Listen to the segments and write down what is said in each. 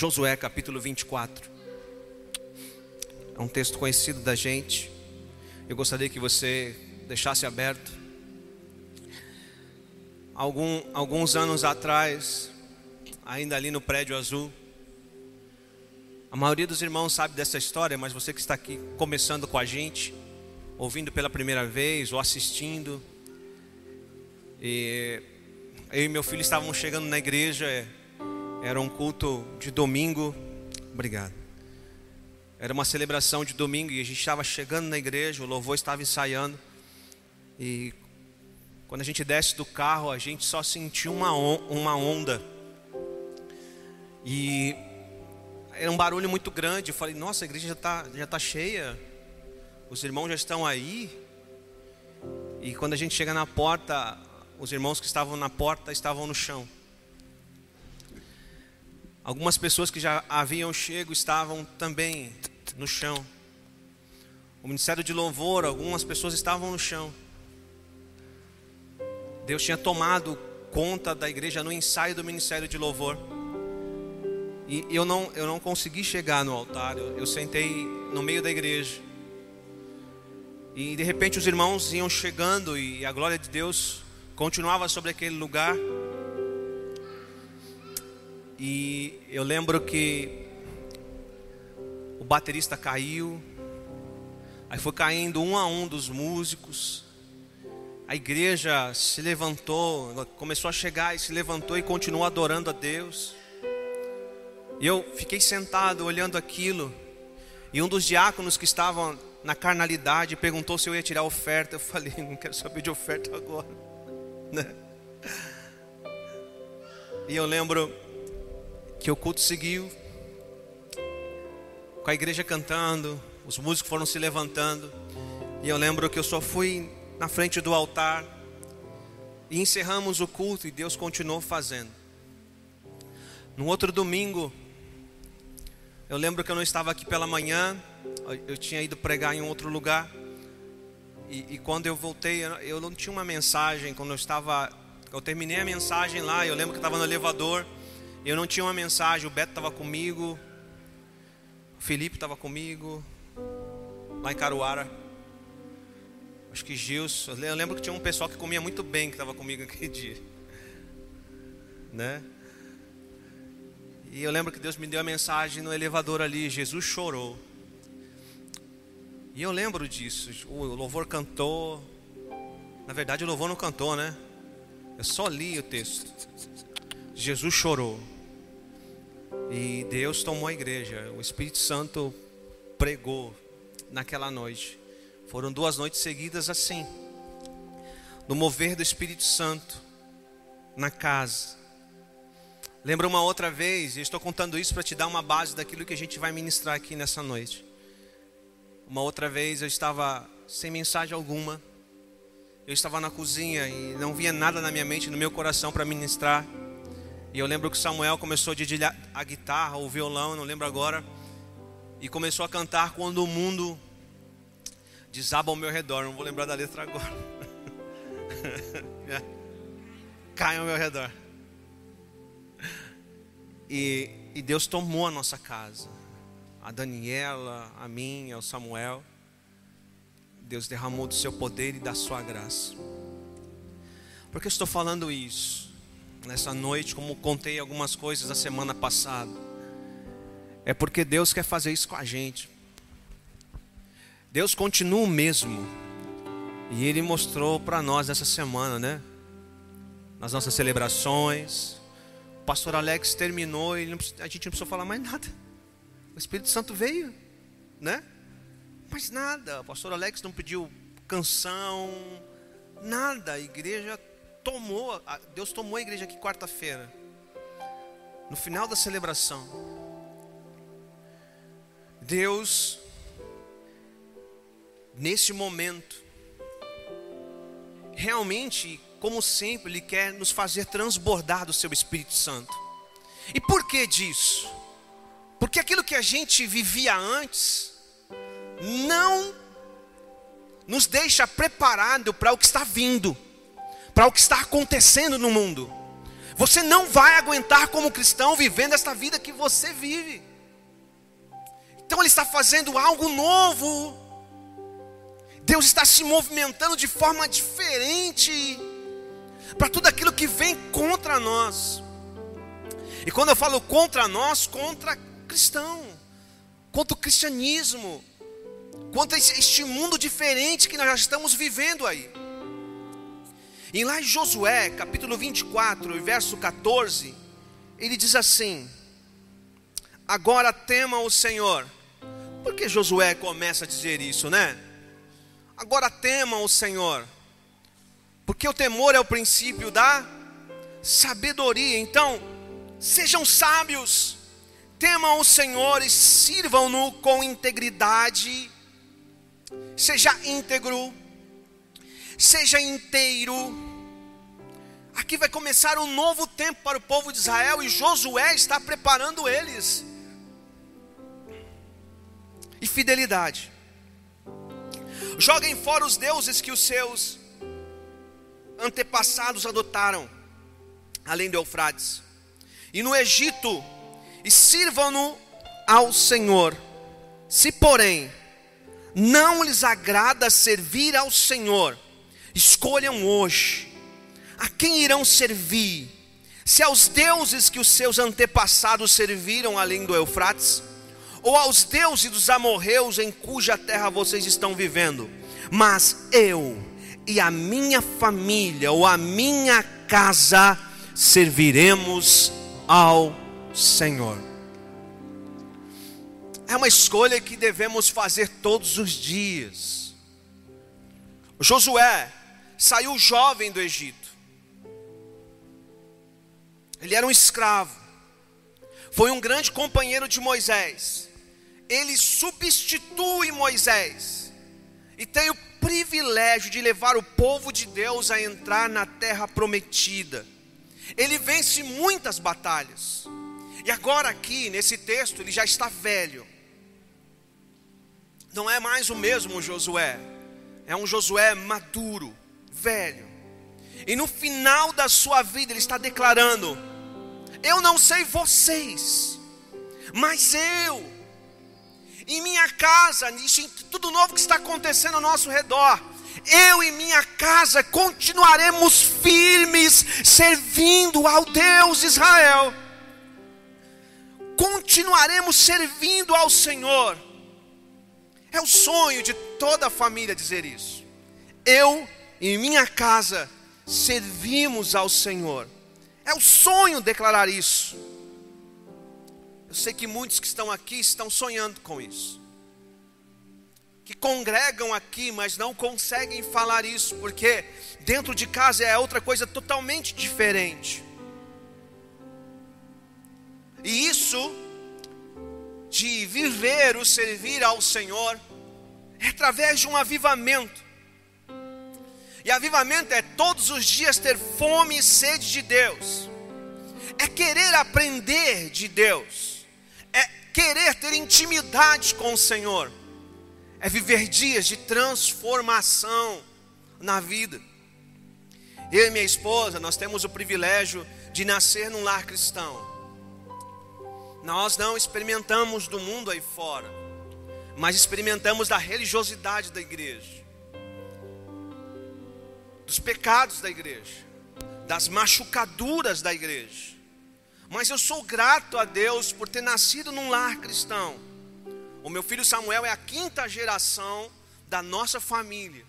Josué capítulo 24. É um texto conhecido da gente. Eu gostaria que você deixasse aberto. Algum, alguns anos atrás, ainda ali no prédio azul, a maioria dos irmãos sabe dessa história, mas você que está aqui começando com a gente, ouvindo pela primeira vez ou assistindo, e eu e meu filho estávamos chegando na igreja, era um culto de domingo. Obrigado. Era uma celebração de domingo e a gente estava chegando na igreja, o louvor estava ensaiando. E quando a gente desce do carro, a gente só sentiu uma, uma onda. E era um barulho muito grande. Eu falei, nossa, a igreja já está já tá cheia. Os irmãos já estão aí. E quando a gente chega na porta, os irmãos que estavam na porta estavam no chão. Algumas pessoas que já haviam chego estavam também no chão. O ministério de louvor, algumas pessoas estavam no chão. Deus tinha tomado conta da igreja no ensaio do ministério de louvor. E eu não, eu não consegui chegar no altar, eu, eu sentei no meio da igreja. E de repente os irmãos iam chegando e a glória de Deus continuava sobre aquele lugar. E eu lembro que o baterista caiu, aí foi caindo um a um dos músicos. A igreja se levantou, começou a chegar e se levantou e continuou adorando a Deus. E eu fiquei sentado olhando aquilo. E um dos diáconos que estavam na carnalidade perguntou se eu ia tirar oferta. Eu falei, não quero saber de oferta agora. Né? E eu lembro que o culto seguiu, com a igreja cantando, os músicos foram se levantando, e eu lembro que eu só fui na frente do altar e encerramos o culto e Deus continuou fazendo. No outro domingo, eu lembro que eu não estava aqui pela manhã, eu tinha ido pregar em um outro lugar. E, e, quando eu voltei, eu não tinha uma mensagem. Quando eu estava, eu terminei a mensagem lá. Eu lembro que eu estava no elevador. Eu não tinha uma mensagem, o Beto estava comigo, o Felipe estava comigo, lá em Caruara. Acho que Gilson. Eu lembro que tinha um pessoal que comia muito bem que estava comigo aquele dia. Né? E eu lembro que Deus me deu a mensagem no elevador ali, Jesus chorou. E eu lembro disso. O louvor cantou. Na verdade, o louvor não cantou, né? Eu só li o texto. Jesus chorou. E Deus tomou a igreja. O Espírito Santo pregou naquela noite. Foram duas noites seguidas assim. No mover do Espírito Santo na casa. Lembra uma outra vez, e estou contando isso para te dar uma base daquilo que a gente vai ministrar aqui nessa noite. Uma outra vez eu estava sem mensagem alguma. Eu estava na cozinha e não via nada na minha mente, no meu coração para ministrar. E eu lembro que Samuel começou a dedilhar a guitarra, o violão, não lembro agora, e começou a cantar quando o mundo desaba ao meu redor. Não vou lembrar da letra agora. Cai ao meu redor. E, e Deus tomou a nossa casa. A Daniela, a mim, ao Samuel. Deus derramou do seu poder e da sua graça. Por que estou falando isso? Nessa noite, como contei algumas coisas a semana passada, é porque Deus quer fazer isso com a gente. Deus continua o mesmo. E Ele mostrou para nós essa semana, né? Nas nossas celebrações. O pastor Alex terminou e a gente não precisou falar mais nada. O Espírito Santo veio, né? Mas nada. O pastor Alex não pediu canção, nada. A igreja tomou, Deus tomou a igreja aqui quarta-feira, no final da celebração. Deus, nesse momento, realmente, como sempre, Ele quer nos fazer transbordar do Seu Espírito Santo. E por que disso? Porque aquilo que a gente vivia antes, não nos deixa preparado para o que está vindo para o que está acontecendo no mundo. Você não vai aguentar como cristão vivendo esta vida que você vive. Então ele está fazendo algo novo. Deus está se movimentando de forma diferente para tudo aquilo que vem contra nós. E quando eu falo contra nós, contra cristão, contra o cristianismo, contra este mundo diferente que nós já estamos vivendo aí. E lá em Josué, capítulo 24, verso 14, ele diz assim: Agora tema o Senhor. Por que Josué começa a dizer isso, né? Agora tema o Senhor. Porque o temor é o princípio da sabedoria. Então, sejam sábios, temam o Senhor e sirvam-no com integridade. Seja íntegro, seja inteiro. Aqui vai começar um novo tempo para o povo de Israel e Josué está preparando eles. E fidelidade. Joguem fora os deuses que os seus antepassados adotaram, além do Eufrates. E no Egito, e sirvam-no ao Senhor. Se, porém, não lhes agrada servir ao Senhor, Escolham hoje a quem irão servir. Se aos deuses que os seus antepassados serviram além do Eufrates, ou aos deuses dos amorreus em cuja terra vocês estão vivendo. Mas eu e a minha família ou a minha casa serviremos ao Senhor. É uma escolha que devemos fazer todos os dias. Josué saiu jovem do Egito. Ele era um escravo. Foi um grande companheiro de Moisés. Ele substitui Moisés. E tem o privilégio de levar o povo de Deus a entrar na terra prometida. Ele vence muitas batalhas. E agora, aqui nesse texto, ele já está velho. Não é mais o mesmo Josué. É um Josué maduro velho. E no final da sua vida ele está declarando: Eu não sei vocês, mas eu, em minha casa, isso, tudo novo que está acontecendo ao nosso redor, eu e minha casa continuaremos firmes, servindo ao Deus Israel. Continuaremos servindo ao Senhor. É o sonho de toda a família dizer isso. Eu em minha casa servimos ao Senhor. É o sonho declarar isso. Eu sei que muitos que estão aqui estão sonhando com isso. Que congregam aqui, mas não conseguem falar isso, porque dentro de casa é outra coisa totalmente diferente. E isso, de viver o servir ao Senhor, é através de um avivamento e avivamento é todos os dias ter fome e sede de Deus, é querer aprender de Deus, é querer ter intimidade com o Senhor, é viver dias de transformação na vida. Eu e minha esposa, nós temos o privilégio de nascer num lar cristão. Nós não experimentamos do mundo aí fora, mas experimentamos da religiosidade da igreja dos pecados da igreja, das machucaduras da igreja. Mas eu sou grato a Deus por ter nascido num lar cristão. O meu filho Samuel é a quinta geração da nossa família.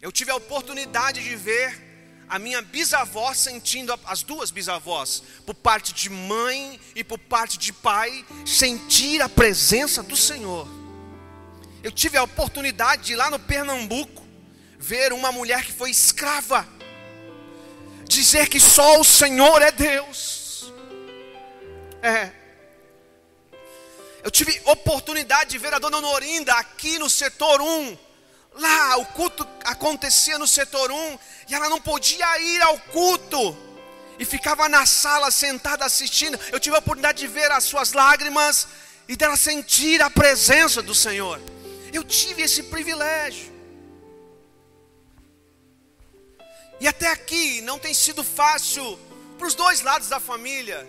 Eu tive a oportunidade de ver a minha bisavó sentindo, as duas bisavós, por parte de mãe e por parte de pai, sentir a presença do Senhor. Eu tive a oportunidade de ir lá no Pernambuco ver uma mulher que foi escrava dizer que só o Senhor é Deus. É. Eu tive oportunidade de ver a dona Norinda aqui no setor 1. Lá o culto acontecia no setor 1 e ela não podia ir ao culto e ficava na sala sentada assistindo. Eu tive a oportunidade de ver as suas lágrimas e dela sentir a presença do Senhor. Eu tive esse privilégio. E até aqui não tem sido fácil para os dois lados da família,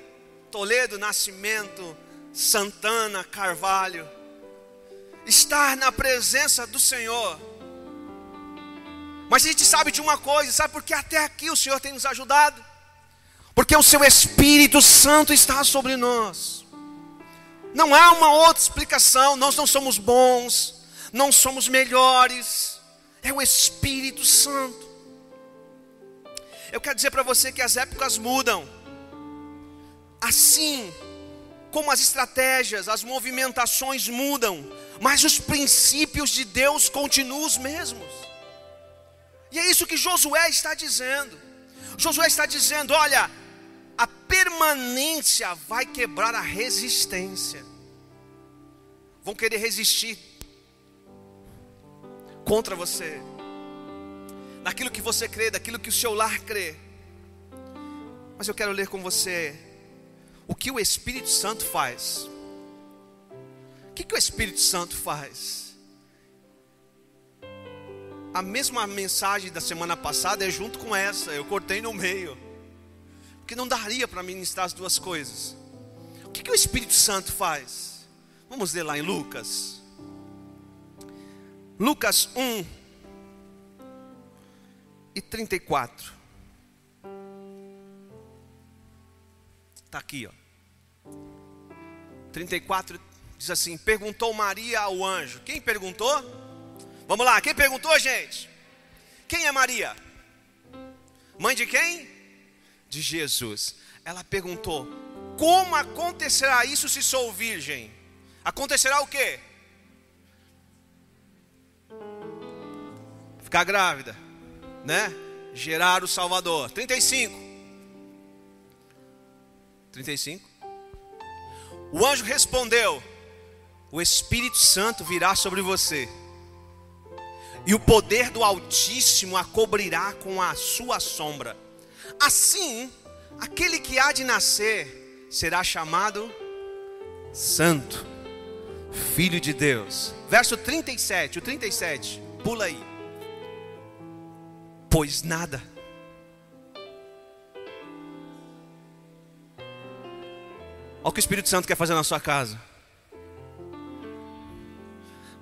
Toledo, Nascimento, Santana, Carvalho, estar na presença do Senhor. Mas a gente sabe de uma coisa, sabe porque até aqui o Senhor tem nos ajudado? Porque o seu Espírito Santo está sobre nós. Não há uma outra explicação, nós não somos bons, não somos melhores, é o Espírito Santo. Eu quero dizer para você que as épocas mudam, assim como as estratégias, as movimentações mudam, mas os princípios de Deus continuam os mesmos. E é isso que Josué está dizendo. Josué está dizendo: olha, a permanência vai quebrar a resistência. Vão querer resistir contra você, daquilo que você crê, daquilo que o seu lar crê. Mas eu quero ler com você o que o Espírito Santo faz. O que, que o Espírito Santo faz? A mesma mensagem da semana passada é junto com essa, eu cortei no meio, porque não daria para ministrar as duas coisas. O que, que o Espírito Santo faz? Vamos ler lá em Lucas. Lucas 1 e 34. Está aqui, ó. 34 diz assim: Perguntou Maria ao anjo. Quem perguntou? Vamos lá, quem perguntou, gente? Quem é Maria? Mãe de quem? De Jesus. Ela perguntou: Como acontecerá isso se sou virgem? Acontecerá o quê? Ficar grávida, né? Gerar o Salvador. 35. 35. O anjo respondeu: O Espírito Santo virá sobre você, e o poder do Altíssimo a cobrirá com a sua sombra. Assim, aquele que há de nascer será chamado Santo, Filho de Deus. Verso 37, o 37, pula aí. Pois nada Olha o que o Espírito Santo quer fazer na sua casa.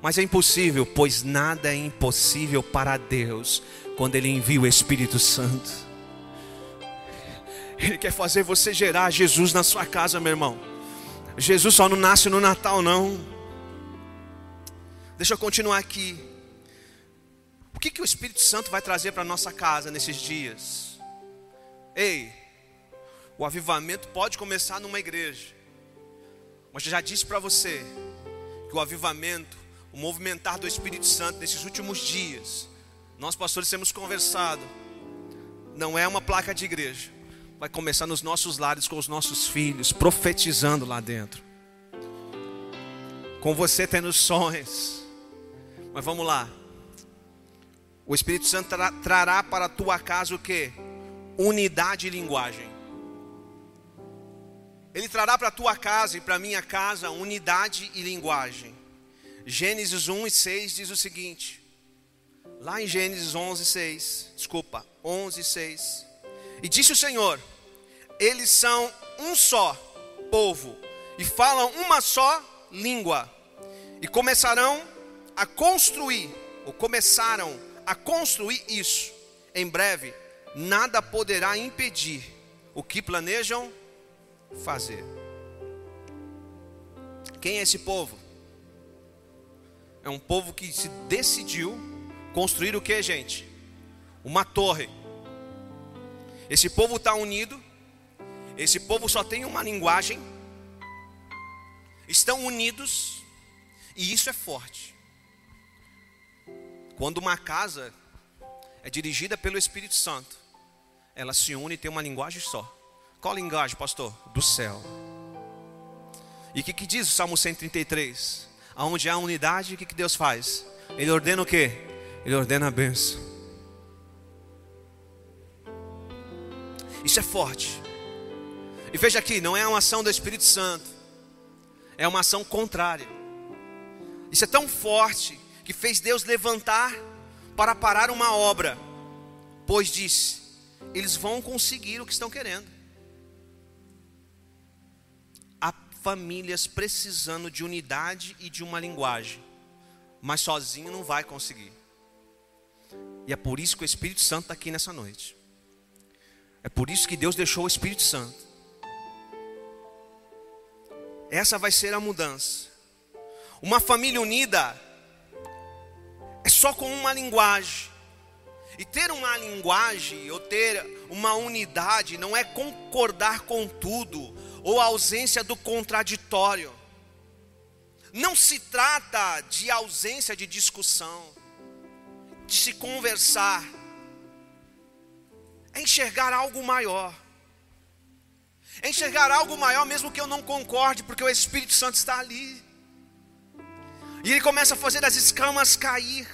Mas é impossível, pois nada é impossível para Deus quando Ele envia o Espírito Santo. Ele quer fazer você gerar Jesus na sua casa, meu irmão. Jesus só não nasce no Natal, não. Deixa eu continuar aqui. O que, que o Espírito Santo vai trazer para nossa casa nesses dias? Ei, o avivamento pode começar numa igreja. Mas eu já disse para você que o avivamento, o movimentar do Espírito Santo nesses últimos dias, nós pastores temos conversado, não é uma placa de igreja. Vai começar nos nossos lares com os nossos filhos, profetizando lá dentro. Com você tendo sonhos. Mas vamos lá. O Espírito Santo trará para a tua casa o que? Unidade e linguagem. Ele trará para a tua casa e para a minha casa unidade e linguagem. Gênesis 1 e 6 diz o seguinte: lá em Gênesis 11, 6, desculpa, 11, 6. E disse o Senhor: Eles são um só povo e falam uma só língua, e começarão a construir, ou começaram a construir isso. Em breve, nada poderá impedir o que planejam fazer. Quem é esse povo? É um povo que se decidiu construir o que, gente? Uma torre. Esse povo está unido. Esse povo só tem uma linguagem. Estão unidos. E isso é forte. Quando uma casa é dirigida pelo Espírito Santo, ela se une e tem uma linguagem só. Qual linguagem, pastor? Do céu. E o que, que, diz o Salmo 133? Aonde há unidade, o que, que Deus faz? Ele ordena o que? Ele ordena a bênção. Isso é forte. E veja aqui, não é uma ação do Espírito Santo, é uma ação contrária. Isso é tão forte que fez Deus levantar para parar uma obra, pois disse: eles vão conseguir o que estão querendo. Há famílias precisando de unidade e de uma linguagem, mas sozinho não vai conseguir. E é por isso que o Espírito Santo está aqui nessa noite. É por isso que Deus deixou o Espírito Santo. Essa vai ser a mudança. Uma família unida é só com uma linguagem. E ter uma linguagem ou ter uma unidade não é concordar com tudo ou a ausência do contraditório. Não se trata de ausência de discussão, de se conversar, é enxergar algo maior. É enxergar algo maior, mesmo que eu não concorde, porque o Espírito Santo está ali. E ele começa a fazer as escamas cair.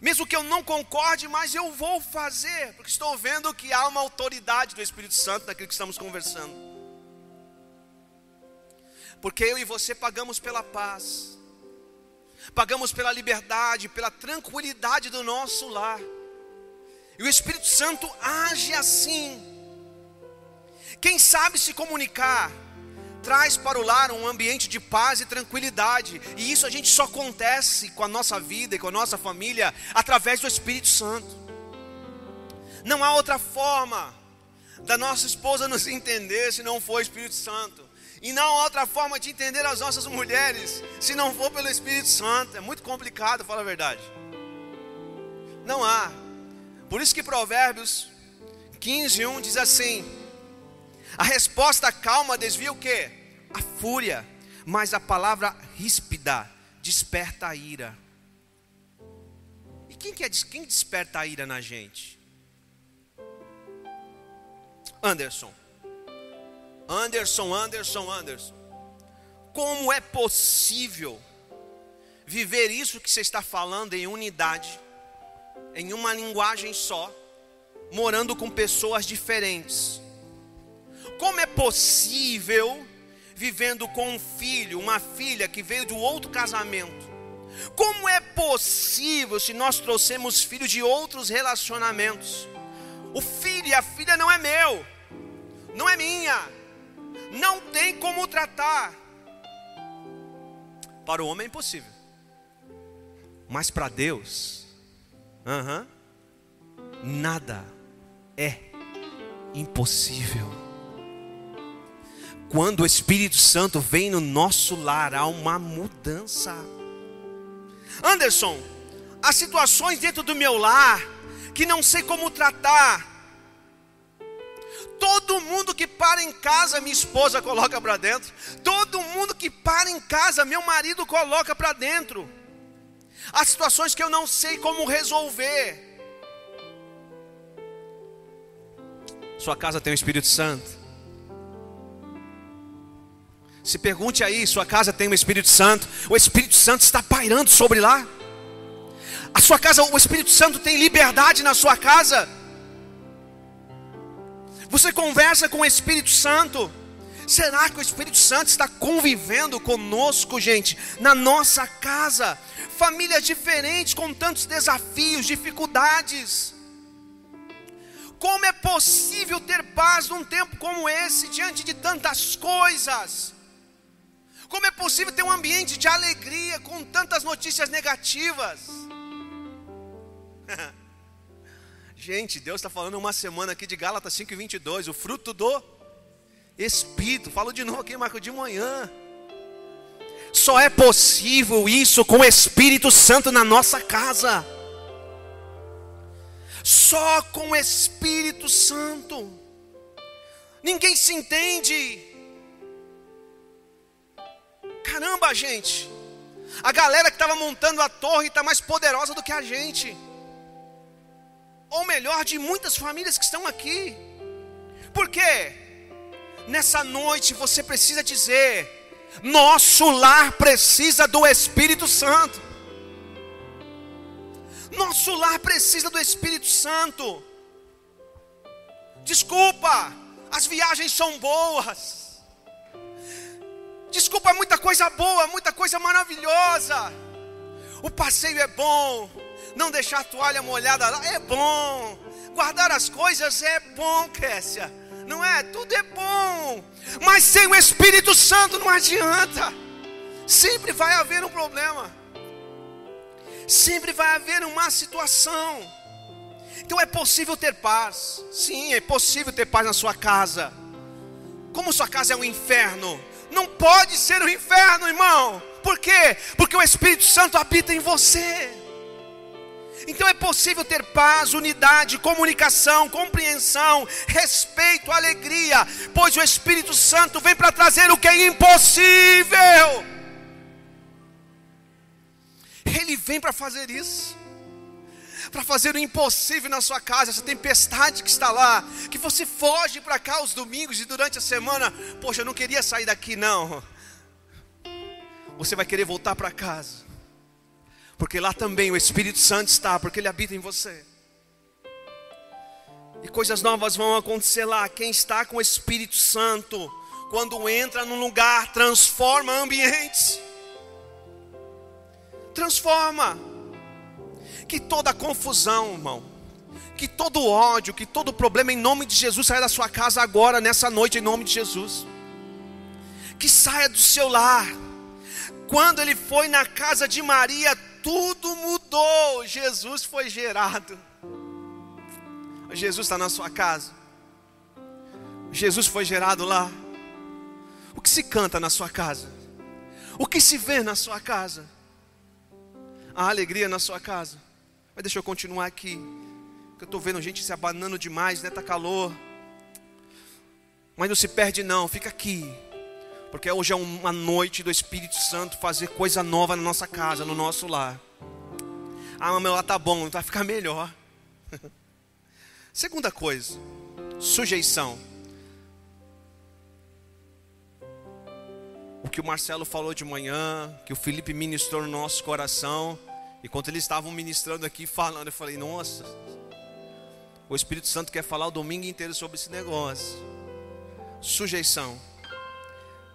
Mesmo que eu não concorde, mas eu vou fazer, porque estou vendo que há uma autoridade do Espírito Santo naquilo que estamos conversando. Porque eu e você pagamos pela paz, pagamos pela liberdade, pela tranquilidade do nosso lar. E o Espírito Santo age assim. Quem sabe se comunicar, traz para o lar um ambiente de paz e tranquilidade. E isso a gente só acontece com a nossa vida e com a nossa família através do Espírito Santo. Não há outra forma da nossa esposa nos entender se não for o Espírito Santo. E não há outra forma de entender as nossas mulheres se não for pelo Espírito Santo. É muito complicado, fala a verdade. Não há. Por isso que Provérbios 15, 1 diz assim: a resposta calma desvia o que? A fúria. Mas a palavra ríspida desperta a ira. E quem, que é, quem desperta a ira na gente? Anderson. Anderson, Anderson, Anderson. Como é possível viver isso que você está falando em unidade, em uma linguagem só, morando com pessoas diferentes? Como é possível, vivendo com um filho, uma filha que veio do outro casamento, como é possível se nós trouxemos filhos de outros relacionamentos? O filho e a filha não é meu, não é minha, não tem como tratar. Para o homem é impossível, mas para Deus, uh -huh, nada é impossível. Quando o Espírito Santo vem no nosso lar, há uma mudança. Anderson, há situações dentro do meu lar que não sei como tratar. Todo mundo que para em casa, minha esposa coloca para dentro. Todo mundo que para em casa, meu marido coloca para dentro. Há situações que eu não sei como resolver. Sua casa tem o Espírito Santo. Se pergunte aí, sua casa tem o Espírito Santo? O Espírito Santo está pairando sobre lá? A sua casa, o Espírito Santo tem liberdade na sua casa? Você conversa com o Espírito Santo? Será que o Espírito Santo está convivendo conosco, gente, na nossa casa? Famílias diferentes com tantos desafios, dificuldades. Como é possível ter paz num tempo como esse, diante de tantas coisas? Como é possível ter um ambiente de alegria com tantas notícias negativas? Gente, Deus está falando uma semana aqui de Gálatas 5 e 22, o fruto do Espírito. Falo de novo aqui, Marco, de manhã. Só é possível isso com o Espírito Santo na nossa casa. Só com o Espírito Santo. Ninguém se entende Caramba, gente. A galera que estava montando a torre está mais poderosa do que a gente. Ou melhor, de muitas famílias que estão aqui. Por quê? Nessa noite você precisa dizer: nosso lar precisa do Espírito Santo. Nosso lar precisa do Espírito Santo. Desculpa, as viagens são boas. Desculpa, muita coisa boa, muita coisa maravilhosa. O passeio é bom. Não deixar a toalha molhada lá é bom. Guardar as coisas é bom, Kécia. Não é? Tudo é bom. Mas sem o Espírito Santo não adianta. Sempre vai haver um problema. Sempre vai haver uma situação. Então é possível ter paz. Sim, é possível ter paz na sua casa. Como sua casa é um inferno, não pode ser um inferno, irmão. Por quê? Porque o Espírito Santo habita em você. Então é possível ter paz, unidade, comunicação, compreensão, respeito, alegria, pois o Espírito Santo vem para trazer o que é impossível. Ele vem para fazer isso. Para fazer o impossível na sua casa, essa tempestade que está lá, que você foge para cá os domingos e durante a semana, poxa, eu não queria sair daqui não. Você vai querer voltar para casa, porque lá também o Espírito Santo está, porque ele habita em você. E coisas novas vão acontecer lá. Quem está com o Espírito Santo, quando entra num lugar, transforma ambientes transforma. Que toda confusão, irmão, que todo ódio, que todo problema, em nome de Jesus, saia da sua casa agora, nessa noite, em nome de Jesus. Que saia do seu lar. Quando ele foi na casa de Maria, tudo mudou. Jesus foi gerado. Jesus está na sua casa. Jesus foi gerado lá. O que se canta na sua casa? O que se vê na sua casa? a alegria na sua casa. Mas deixa eu continuar aqui. Que eu estou vendo gente se abanando demais, né? Tá calor. Mas não se perde não, fica aqui. Porque hoje é uma noite do Espírito Santo fazer coisa nova na nossa casa, no nosso lar. Ah, meu lá tá bom, vai ficar melhor. Segunda coisa, sujeição. O que o Marcelo falou de manhã, que o Felipe ministrou no nosso coração, Enquanto eles estavam ministrando aqui, falando, eu falei: Nossa, o Espírito Santo quer falar o domingo inteiro sobre esse negócio. Sujeição.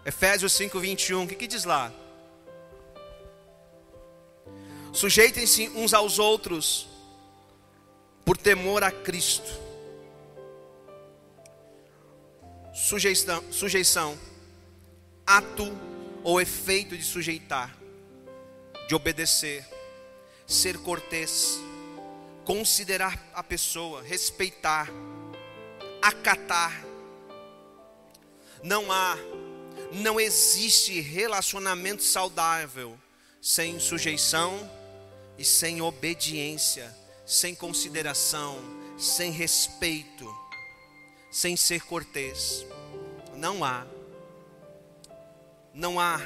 Efésios 5, 21, o que, que diz lá? Sujeitem-se uns aos outros, por temor a Cristo. Sujeição, sujeição, ato ou efeito de sujeitar, de obedecer ser cortês, considerar a pessoa, respeitar, acatar. Não há, não existe relacionamento saudável sem sujeição e sem obediência, sem consideração, sem respeito, sem ser cortês. Não há. Não há.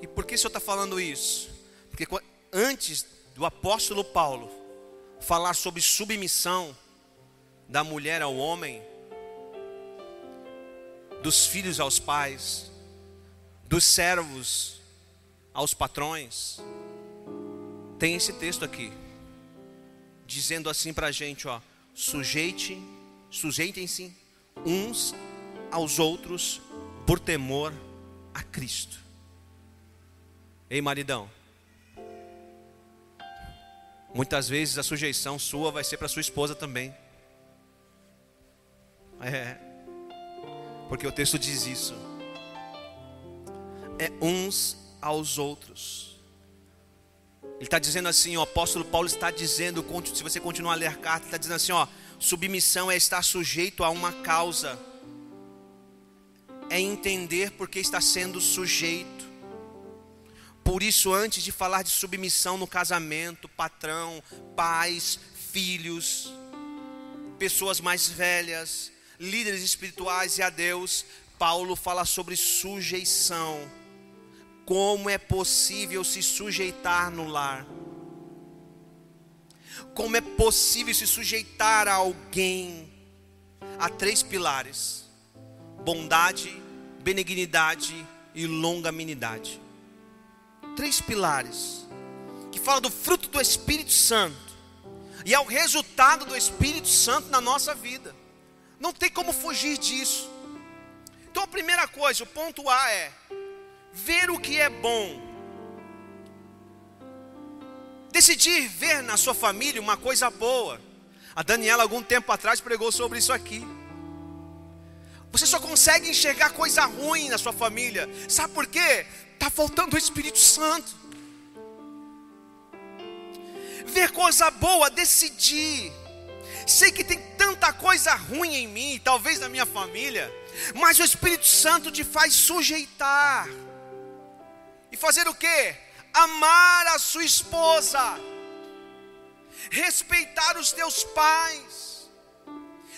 E por que o senhor está falando isso? Porque antes do apóstolo Paulo falar sobre submissão da mulher ao homem, dos filhos aos pais, dos servos aos patrões, tem esse texto aqui, dizendo assim para a gente: ó, sujeite, sujeitem-se uns aos outros por temor a Cristo. Ei, maridão. Muitas vezes a sujeição sua vai ser para sua esposa também. É. Porque o texto diz isso. É uns aos outros. Ele está dizendo assim, o apóstolo Paulo está dizendo, se você continuar a ler a carta, está dizendo assim, ó, submissão é estar sujeito a uma causa, é entender porque está sendo sujeito. Por isso, antes de falar de submissão no casamento, patrão, pais, filhos, pessoas mais velhas, líderes espirituais e a Deus, Paulo fala sobre sujeição. Como é possível se sujeitar no lar? Como é possível se sujeitar a alguém? Há três pilares: bondade, benignidade e longanimidade três pilares que fala do fruto do Espírito Santo e é o resultado do Espírito Santo na nossa vida. Não tem como fugir disso. Então a primeira coisa, o ponto A é ver o que é bom. Decidir ver na sua família uma coisa boa. A Daniela algum tempo atrás pregou sobre isso aqui. Você só consegue enxergar coisa ruim na sua família. Sabe por quê? Está faltando o Espírito Santo. Ver coisa boa, decidir. Sei que tem tanta coisa ruim em mim, talvez na minha família, mas o Espírito Santo te faz sujeitar. E fazer o quê? Amar a sua esposa, respeitar os teus pais,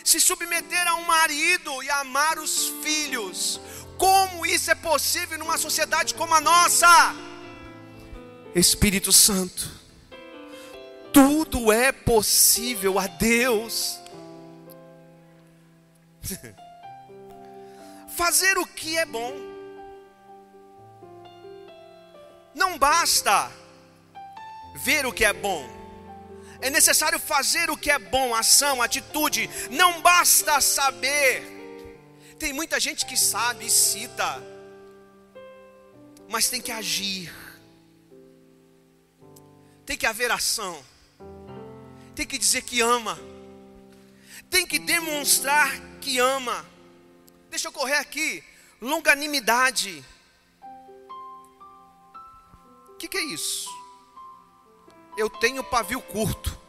se submeter a um marido e amar os filhos. Como isso é possível numa sociedade como a nossa? Espírito Santo, tudo é possível a Deus. Fazer o que é bom. Não basta ver o que é bom. É necessário fazer o que é bom, ação, atitude. Não basta saber. Tem muita gente que sabe e cita, mas tem que agir. Tem que haver ação. Tem que dizer que ama. Tem que demonstrar que ama. Deixa eu correr aqui. Longanimidade. O que, que é isso? Eu tenho pavio curto.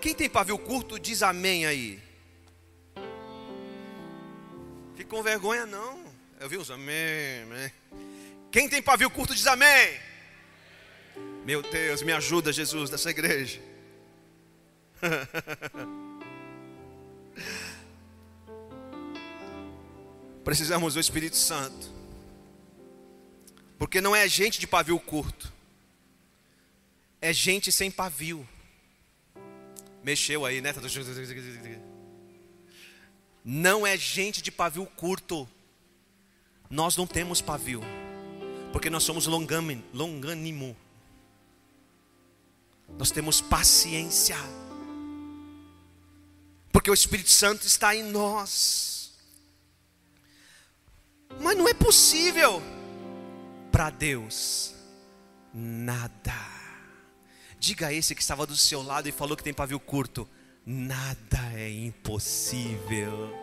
Quem tem pavio curto diz amém aí. Fica com vergonha não. Eu vi uns amém, amém. Quem tem pavio curto diz amém. Meu Deus, me ajuda, Jesus, dessa igreja. Precisamos do Espírito Santo. Porque não é gente de pavio curto. É gente sem pavio. Mexeu aí, né? Não é gente de pavio curto. Nós não temos pavio. Porque nós somos longânimo. Nós temos paciência. Porque o Espírito Santo está em nós. Mas não é possível para Deus nada. Diga a esse que estava do seu lado e falou que tem pavio curto: nada é impossível.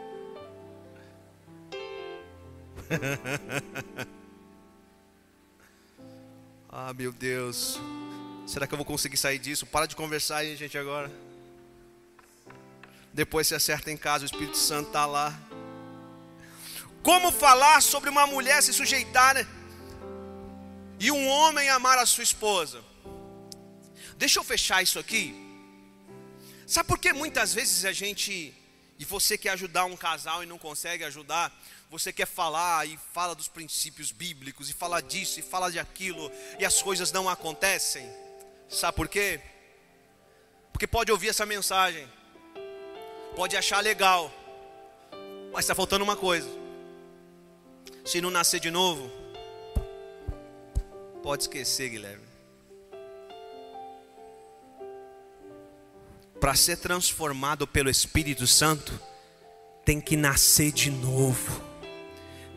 ah, meu Deus. Será que eu vou conseguir sair disso? Para de conversar aí, gente, agora. Depois se acerta em casa, o Espírito Santo está lá. Como falar sobre uma mulher se sujeitar né? e um homem amar a sua esposa? Deixa eu fechar isso aqui. Sabe por que muitas vezes a gente, e você quer ajudar um casal e não consegue ajudar, você quer falar e fala dos princípios bíblicos, e fala disso, e fala de aquilo, e as coisas não acontecem? Sabe por quê? Porque pode ouvir essa mensagem, pode achar legal, mas está faltando uma coisa se não nascer de novo, pode esquecer, Guilherme. Para ser transformado pelo Espírito Santo, tem que nascer de novo.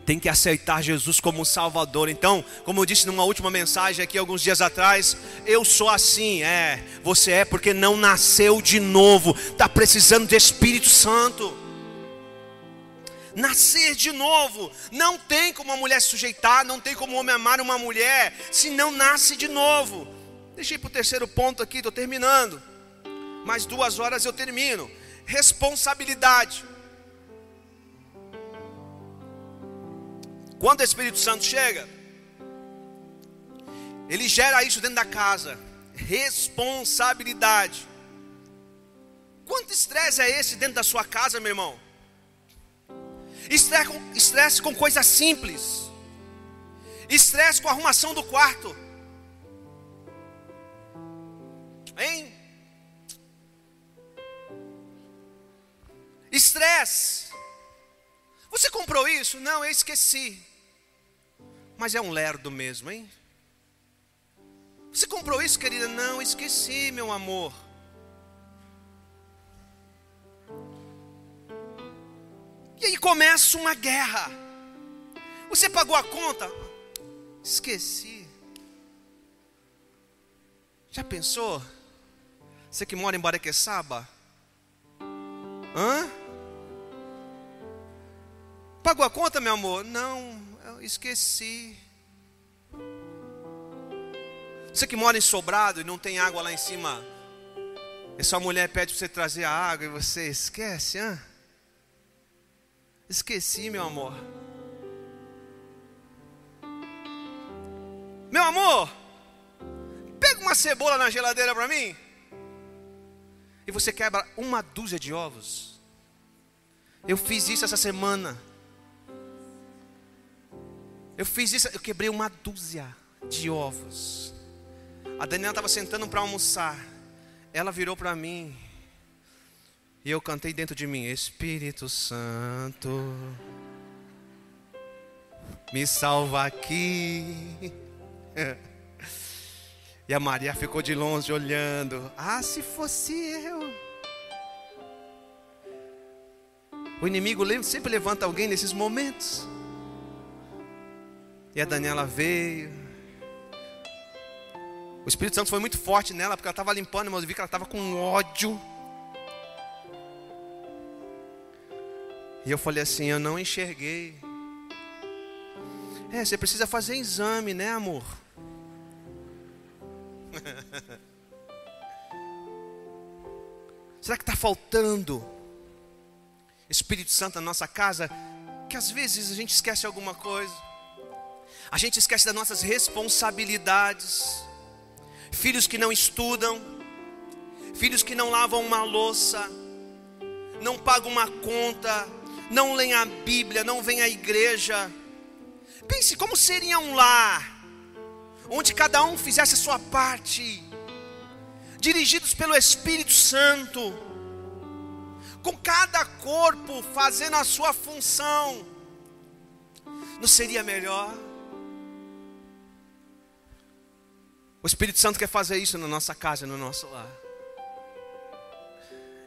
Tem que aceitar Jesus como Salvador. Então, como eu disse numa última mensagem aqui alguns dias atrás, eu sou assim, é. Você é porque não nasceu de novo. Está precisando de Espírito Santo nascer de novo. Não tem como uma mulher se sujeitar, não tem como um homem amar uma mulher se não nasce de novo. Ir para o terceiro ponto aqui, estou terminando. Mais duas horas eu termino. Responsabilidade. Quando o Espírito Santo chega, ele gera isso dentro da casa. Responsabilidade. Quanto estresse é esse dentro da sua casa, meu irmão? Estresse com, coisas simples. Estresse com a arrumação do quarto. Hein? Estresse. Você comprou isso? Não, eu esqueci. Mas é um lerdo mesmo, hein? Você comprou isso, querida? Não, esqueci, meu amor. E aí começa uma guerra. Você pagou a conta? Esqueci. Já pensou? Você que mora em Barequeçaba? Hã? Pagou a conta, meu amor? Não, eu esqueci. Você que mora em sobrado e não tem água lá em cima, e sua mulher pede para você trazer a água e você esquece, hã? Esqueci, meu amor. Meu amor, pega uma cebola na geladeira para mim. E você quebra uma dúzia de ovos. Eu fiz isso essa semana. Eu fiz isso, eu quebrei uma dúzia de ovos. A Daniela estava sentando para almoçar. Ela virou para mim. E eu cantei dentro de mim: Espírito Santo, me salva aqui. E a Maria ficou de longe olhando. Ah, se fosse eu. O inimigo sempre levanta alguém nesses momentos. E a Daniela veio. O Espírito Santo foi muito forte nela, porque ela estava limpando, mas eu vi que ela estava com ódio. E eu falei assim: Eu não enxerguei. É, você precisa fazer exame, né, amor? Será que está faltando Espírito Santo na nossa casa? Que às vezes a gente esquece alguma coisa, a gente esquece das nossas responsabilidades. Filhos que não estudam, filhos que não lavam uma louça, não pagam uma conta, não leem a Bíblia, não vêm à igreja. Pense como seria um lar onde cada um fizesse a sua parte, dirigidos pelo Espírito Santo, com cada corpo fazendo a sua função, não seria melhor? O Espírito Santo quer fazer isso na nossa casa, no nosso lar.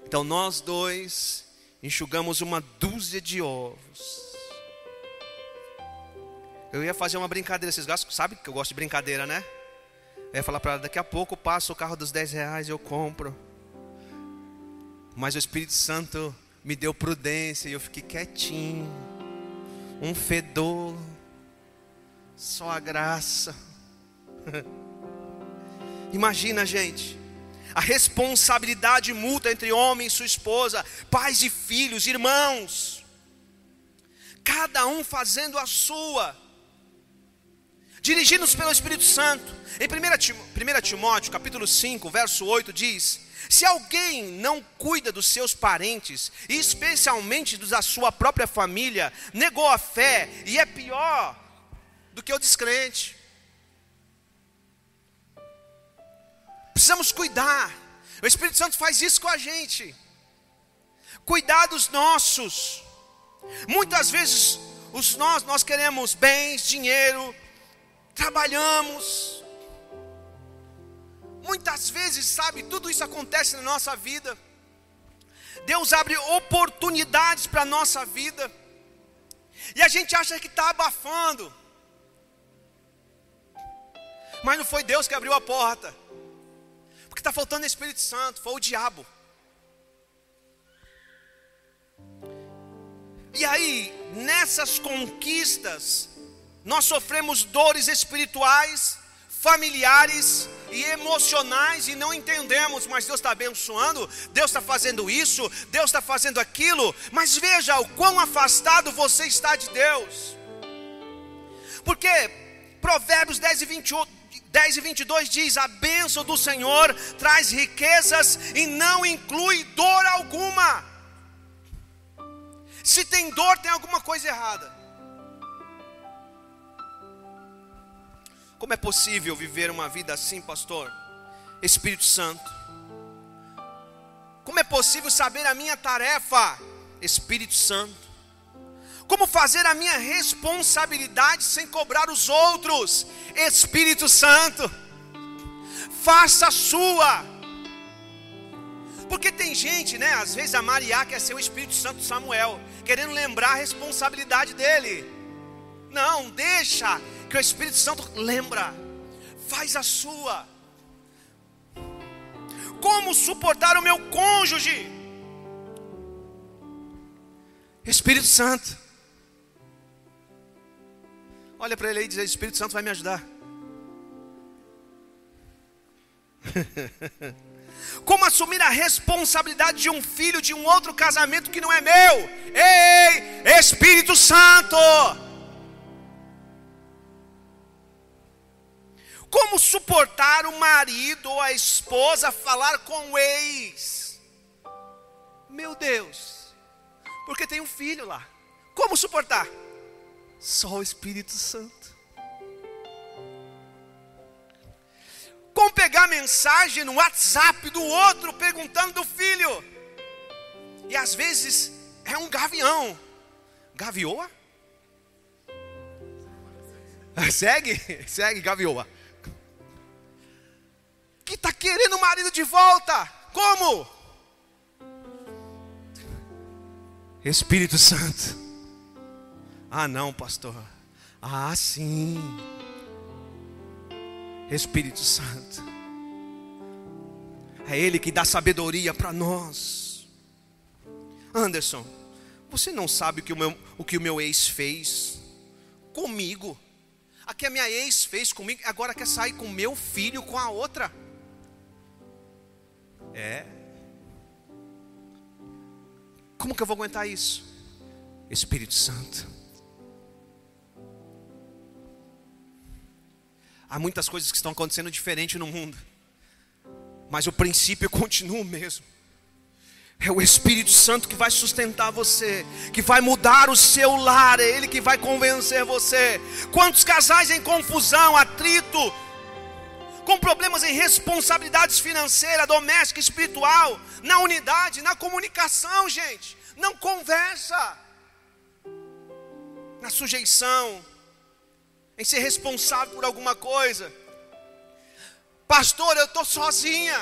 Então nós dois enxugamos uma dúzia de ovos eu ia fazer uma brincadeira, vocês gostam, sabe que eu gosto de brincadeira, né? Eu ia falar para ela, daqui a pouco eu passo o carro dos 10 reais eu compro. Mas o Espírito Santo me deu prudência e eu fiquei quietinho. Um fedor, só a graça. Imagina, gente, a responsabilidade multa entre homem e sua esposa, pais e filhos, irmãos, cada um fazendo a sua dirigidos pelo Espírito Santo. Em 1 Timóteo, capítulo 5, verso 8 diz: Se alguém não cuida dos seus parentes, e especialmente dos da sua própria família, negou a fé e é pior do que o descrente. Precisamos cuidar. O Espírito Santo faz isso com a gente. Cuidar dos nossos. Muitas vezes os nós nós queremos bens, dinheiro, trabalhamos. Muitas vezes, sabe, tudo isso acontece na nossa vida. Deus abre oportunidades para a nossa vida. E a gente acha que está abafando. Mas não foi Deus que abriu a porta. Está faltando Espírito Santo, foi o diabo. E aí, nessas conquistas, nós sofremos dores espirituais, familiares e emocionais e não entendemos, mas Deus está abençoando, Deus está fazendo isso, Deus está fazendo aquilo, mas veja o quão afastado você está de Deus, porque Provérbios 10 e 28. 10 e 22 diz: A bênção do Senhor traz riquezas e não inclui dor alguma. Se tem dor, tem alguma coisa errada. Como é possível viver uma vida assim, pastor? Espírito Santo. Como é possível saber a minha tarefa? Espírito Santo. Como fazer a minha responsabilidade sem cobrar os outros? Espírito Santo. Faça a sua. Porque tem gente, né? Às vezes a Maria quer ser o Espírito Santo Samuel, querendo lembrar a responsabilidade dele. Não, deixa que o Espírito Santo lembra, faz a sua. Como suportar o meu cônjuge? Espírito Santo, Olha para ele aí e diz: Espírito Santo vai me ajudar. Como assumir a responsabilidade de um filho de um outro casamento que não é meu? Ei, Espírito Santo! Como suportar o marido ou a esposa falar com o ex? Meu Deus, porque tem um filho lá. Como suportar? Só o Espírito Santo. Como pegar mensagem no WhatsApp do outro perguntando do filho? E às vezes é um gavião. Gavioa? Segue, segue, gavioa. Que está querendo o marido de volta. Como? Espírito Santo. Ah, não, pastor. Ah, sim. Espírito Santo. É Ele que dá sabedoria para nós. Anderson, você não sabe o que o meu, o que o meu ex fez comigo. A que a minha ex fez comigo, agora quer sair com meu filho com a outra. É. Como que eu vou aguentar isso? Espírito Santo. Há muitas coisas que estão acontecendo diferente no mundo, mas o princípio continua o mesmo. É o Espírito Santo que vai sustentar você, que vai mudar o seu lar, é Ele que vai convencer você. Quantos casais em confusão, atrito, com problemas em responsabilidades financeiras, doméstica, espiritual, na unidade, na comunicação, gente, não conversa, na sujeição, em ser responsável por alguma coisa. Pastor, eu estou sozinha.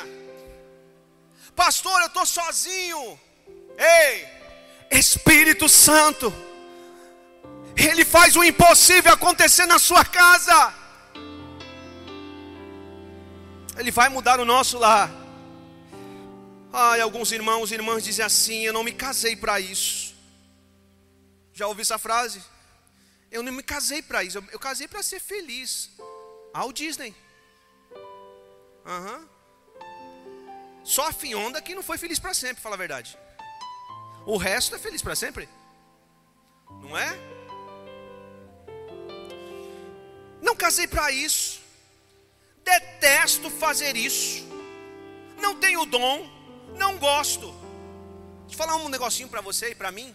Pastor, eu estou sozinho. Ei, Espírito Santo, Ele faz o impossível acontecer na sua casa. Ele vai mudar o nosso lar. Ai, alguns irmãos e irmãs dizem assim: Eu não me casei para isso. Já ouviu essa frase? Eu não me casei para isso, eu, eu casei para ser feliz. Ao Disney. Uhum. Só a Fionda que não foi feliz para sempre, fala a verdade. O resto é feliz para sempre. Não é? Não casei para isso. Detesto fazer isso. Não tenho dom. Não gosto. Deixa eu falar um negocinho para você e para mim.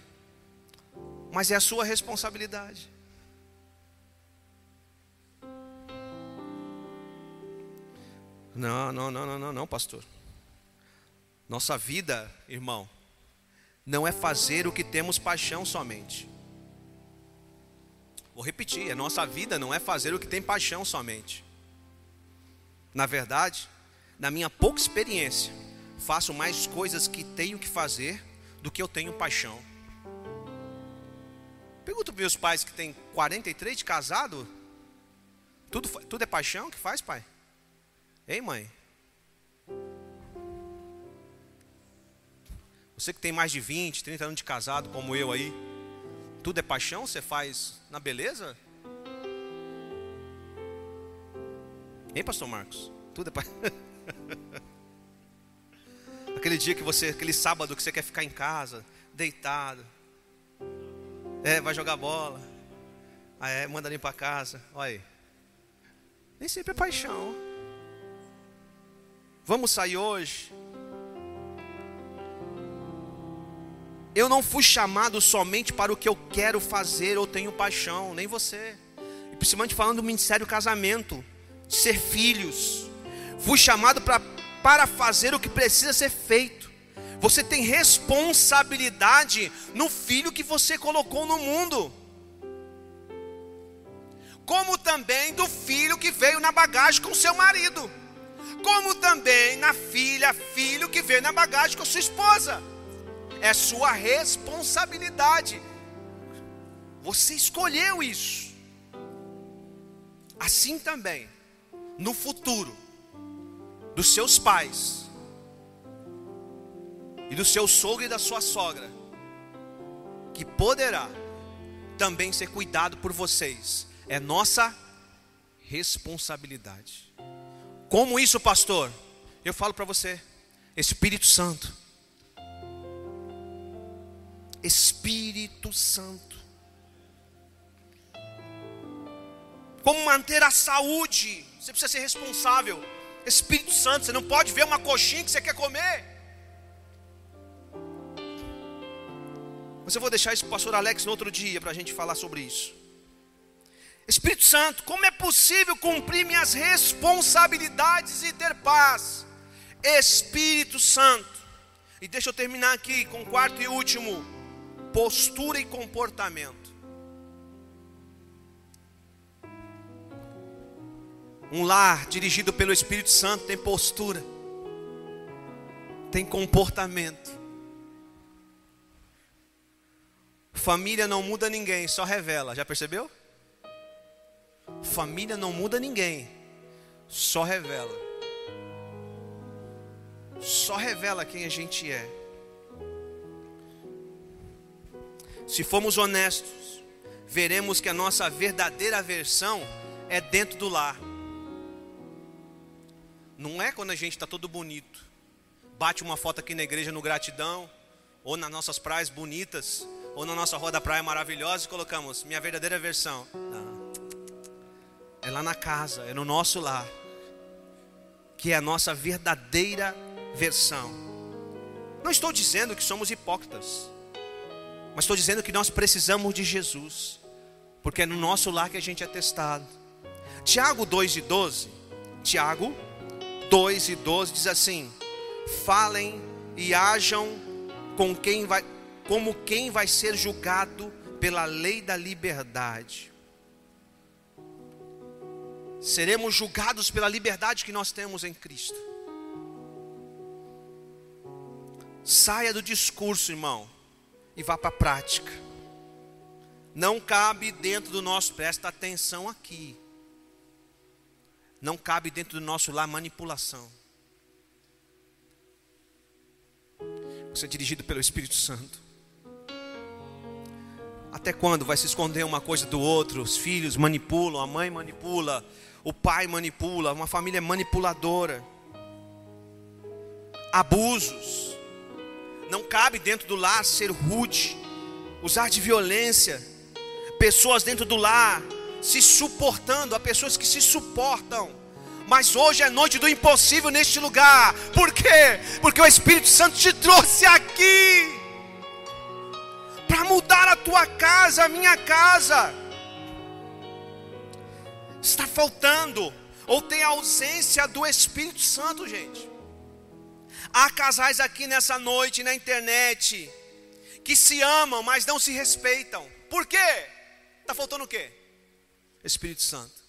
Mas é a sua responsabilidade. Não, não, não, não, não, não, pastor. Nossa vida, irmão, não é fazer o que temos paixão somente. Vou repetir, a nossa vida não é fazer o que tem paixão somente. Na verdade, na minha pouca experiência, faço mais coisas que tenho que fazer do que eu tenho paixão. Pergunto para meus pais que têm 43 de casado, tudo, tudo é paixão que faz, pai? Ei, mãe? Você que tem mais de 20, 30 anos de casado, como eu aí, tudo é paixão? Você faz na beleza? Hein, pastor Marcos? Tudo é paixão. aquele dia que você, aquele sábado que você quer ficar em casa, deitado. É, vai jogar bola. Aí é, manda ali para casa. Olha aí. Nem sempre é paixão. Vamos sair hoje? Eu não fui chamado somente para o que eu quero fazer ou tenho paixão, nem você. E principalmente falando do ministério casamento, de ser filhos. Fui chamado para, para fazer o que precisa ser feito. Você tem responsabilidade no filho que você colocou no mundo. Como também do filho que veio na bagagem com seu marido como também na filha, filho que veio na bagagem com sua esposa. É sua responsabilidade. Você escolheu isso. Assim também, no futuro, dos seus pais, e do seu sogro e da sua sogra, que poderá também ser cuidado por vocês. é nossa responsabilidade. Como isso, pastor? Eu falo para você, Espírito Santo. Espírito Santo. Como manter a saúde? Você precisa ser responsável. Espírito Santo, você não pode ver uma coxinha que você quer comer. Mas eu vou deixar isso para o pastor Alex no outro dia para a gente falar sobre isso. Espírito Santo, como é possível cumprir minhas responsabilidades e ter paz? Espírito Santo, e deixa eu terminar aqui com o quarto e último: postura e comportamento. Um lar dirigido pelo Espírito Santo tem postura, tem comportamento. Família não muda ninguém, só revela. Já percebeu? Família não muda ninguém, só revela. Só revela quem a gente é. Se formos honestos, veremos que a nossa verdadeira versão é dentro do lar. Não é quando a gente está todo bonito, bate uma foto aqui na igreja no gratidão, ou nas nossas praias bonitas, ou na nossa roda praia maravilhosa e colocamos minha verdadeira versão. Não. É lá na casa, é no nosso lar, que é a nossa verdadeira versão. Não estou dizendo que somos hipócritas, mas estou dizendo que nós precisamos de Jesus, porque é no nosso lar que a gente é testado. Tiago 2 e 12, Tiago 2 e 12 diz assim: Falem e hajam com quem vai, como quem vai ser julgado pela lei da liberdade seremos julgados pela liberdade que nós temos em Cristo. Saia do discurso, irmão, e vá para a prática. Não cabe dentro do nosso, presta atenção aqui. Não cabe dentro do nosso lar manipulação. Você é dirigido pelo Espírito Santo. Até quando vai se esconder uma coisa do outro? Os filhos manipulam, a mãe manipula, o pai manipula, uma família manipuladora. Abusos. Não cabe dentro do lar ser rude, usar de violência. Pessoas dentro do lar se suportando, há pessoas que se suportam. Mas hoje é noite do impossível neste lugar. Por quê? Porque o Espírito Santo te trouxe aqui para mudar a tua casa, a minha casa está faltando, ou tem ausência do Espírito Santo, gente. Há casais aqui nessa noite na internet que se amam, mas não se respeitam. Por quê? Está faltando o quê? Espírito Santo.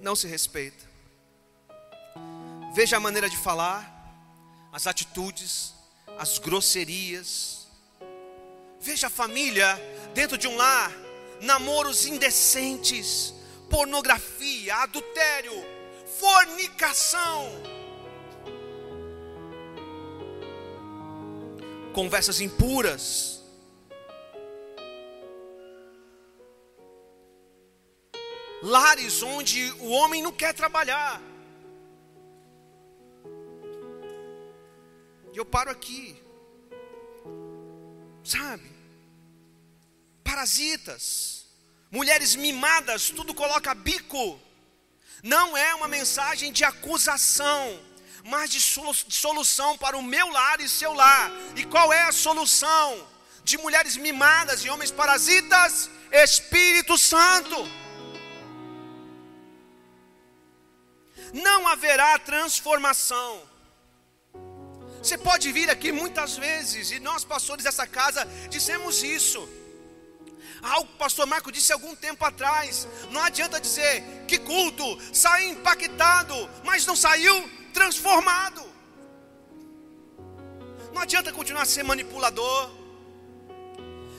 Não se respeita. Veja a maneira de falar, as atitudes, as grosserias. Veja a família dentro de um lar namoros indecentes, pornografia, adultério, fornicação, conversas impuras. Lares onde o homem não quer trabalhar. E eu paro aqui. Sabe? Parasitas, mulheres mimadas, tudo coloca bico. Não é uma mensagem de acusação, mas de solução para o meu lar e seu lar. E qual é a solução de mulheres mimadas e homens parasitas? Espírito Santo. Não haverá transformação. Você pode vir aqui muitas vezes, e nós, pastores dessa casa, dissemos isso algo que o pastor Marco disse algum tempo atrás. Não adianta dizer que culto, saí impactado, mas não saiu transformado. Não adianta continuar a ser manipulador.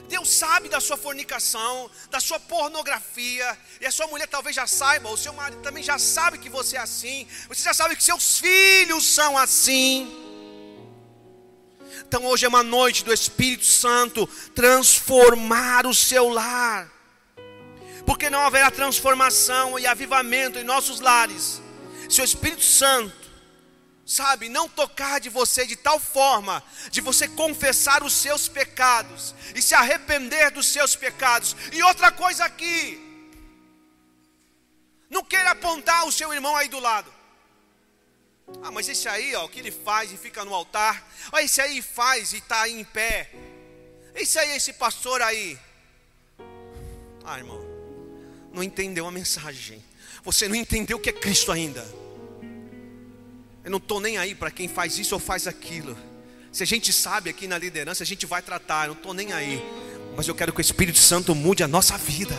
Deus sabe da sua fornicação, da sua pornografia, e a sua mulher talvez já saiba, o seu marido também já sabe que você é assim, você já sabe que seus filhos são assim. Então hoje é uma noite do Espírito Santo transformar o seu lar. Porque não haverá transformação e avivamento em nossos lares. Se o Espírito Santo, sabe, não tocar de você de tal forma, de você confessar os seus pecados e se arrepender dos seus pecados. E outra coisa aqui, não queira apontar o seu irmão aí do lado. Ah, mas esse aí, ó, o que ele faz e fica no altar. Olha, esse aí faz e está aí em pé. Esse aí, esse pastor aí. Ah, irmão, não entendeu a mensagem. Você não entendeu o que é Cristo ainda. Eu não estou nem aí para quem faz isso ou faz aquilo. Se a gente sabe aqui na liderança, a gente vai tratar. Eu não estou nem aí. Mas eu quero que o Espírito Santo mude a nossa vida.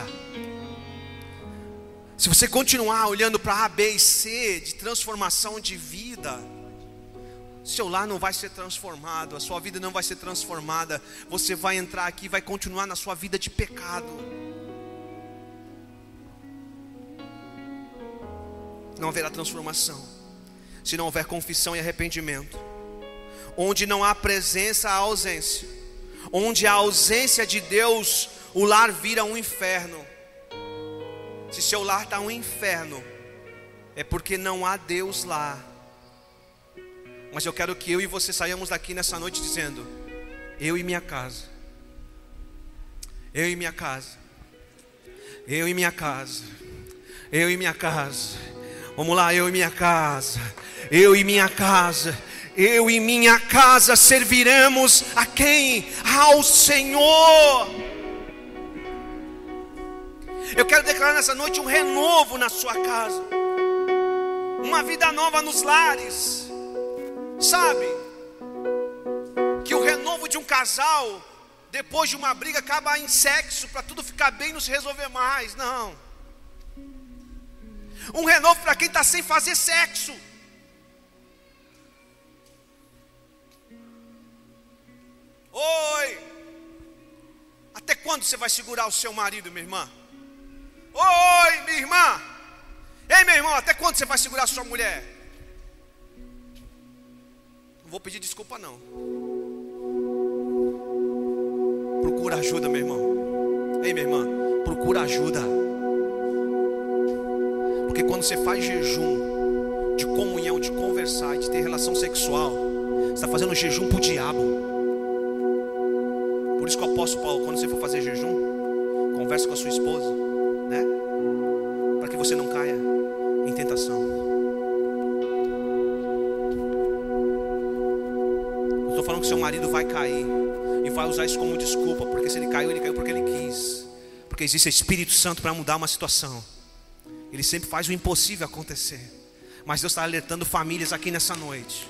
Se você continuar olhando para A, B e C de transformação de vida, seu lar não vai ser transformado, a sua vida não vai ser transformada. Você vai entrar aqui vai continuar na sua vida de pecado. Não haverá transformação se não houver confissão e arrependimento. Onde não há presença, há ausência. Onde há ausência de Deus, o lar vira um inferno. Se seu lar está um inferno, é porque não há Deus lá. Mas eu quero que eu e você saiamos daqui nessa noite dizendo: Eu e minha casa, eu e minha casa, eu e minha casa, eu e minha casa. Vamos lá, eu e minha casa eu e minha casa, eu e minha casa serviremos a quem? Ao Senhor. Eu quero declarar nessa noite um renovo na sua casa, uma vida nova nos lares, sabe? Que o renovo de um casal, depois de uma briga, acaba em sexo, para tudo ficar bem e não se resolver mais, não. Um renovo para quem está sem fazer sexo. Oi! Até quando você vai segurar o seu marido, minha irmã? Oi, minha irmã! Ei, meu irmão, até quando você vai segurar sua mulher? Não vou pedir desculpa, não. Procura ajuda, meu irmão. Ei, minha irmã, procura ajuda. Porque quando você faz jejum de comunhão, de conversar, de ter relação sexual, você está fazendo jejum para o diabo. Por isso que o apóstolo Paulo, quando você for fazer jejum, converse com a sua esposa, né? Para que você não caia em tentação. Eu estou falando que seu marido vai cair e vai usar isso como desculpa, porque se ele caiu, ele caiu porque ele quis. Porque existe Espírito Santo para mudar uma situação. Ele sempre faz o impossível acontecer. Mas Deus está alertando famílias aqui nessa noite.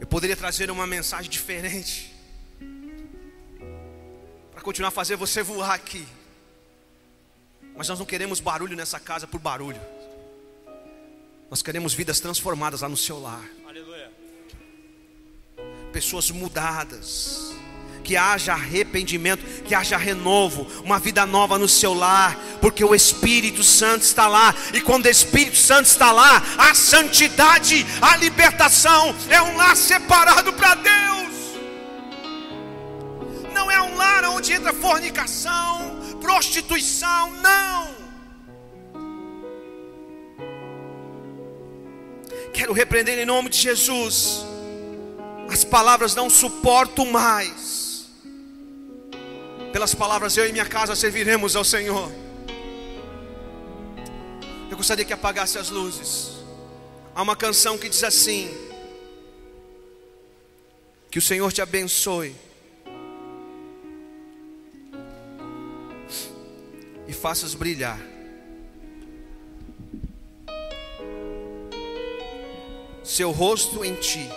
Eu poderia trazer uma mensagem diferente continuar a fazer você voar aqui. Mas nós não queremos barulho nessa casa por barulho. Nós queremos vidas transformadas lá no seu lar. Aleluia. Pessoas mudadas que haja arrependimento, que haja renovo, uma vida nova no seu lar, porque o Espírito Santo está lá, e quando o Espírito Santo está lá, a santidade, a libertação, é um lar separado para Deus, é um lar onde entra fornicação, prostituição, não. Quero repreender em nome de Jesus. As palavras não suporto mais pelas palavras, eu e minha casa serviremos ao Senhor. Eu gostaria que apagasse as luzes. Há uma canção que diz assim: Que o Senhor te abençoe e faças brilhar. Seu rosto em ti,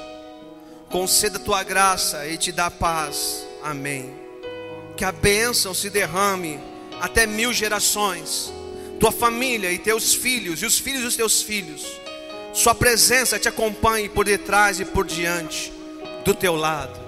conceda tua graça e te dá paz. Amém que a bênção se derrame até mil gerações, tua família e teus filhos, e os filhos dos teus filhos, Sua presença te acompanhe por detrás e por diante do teu lado.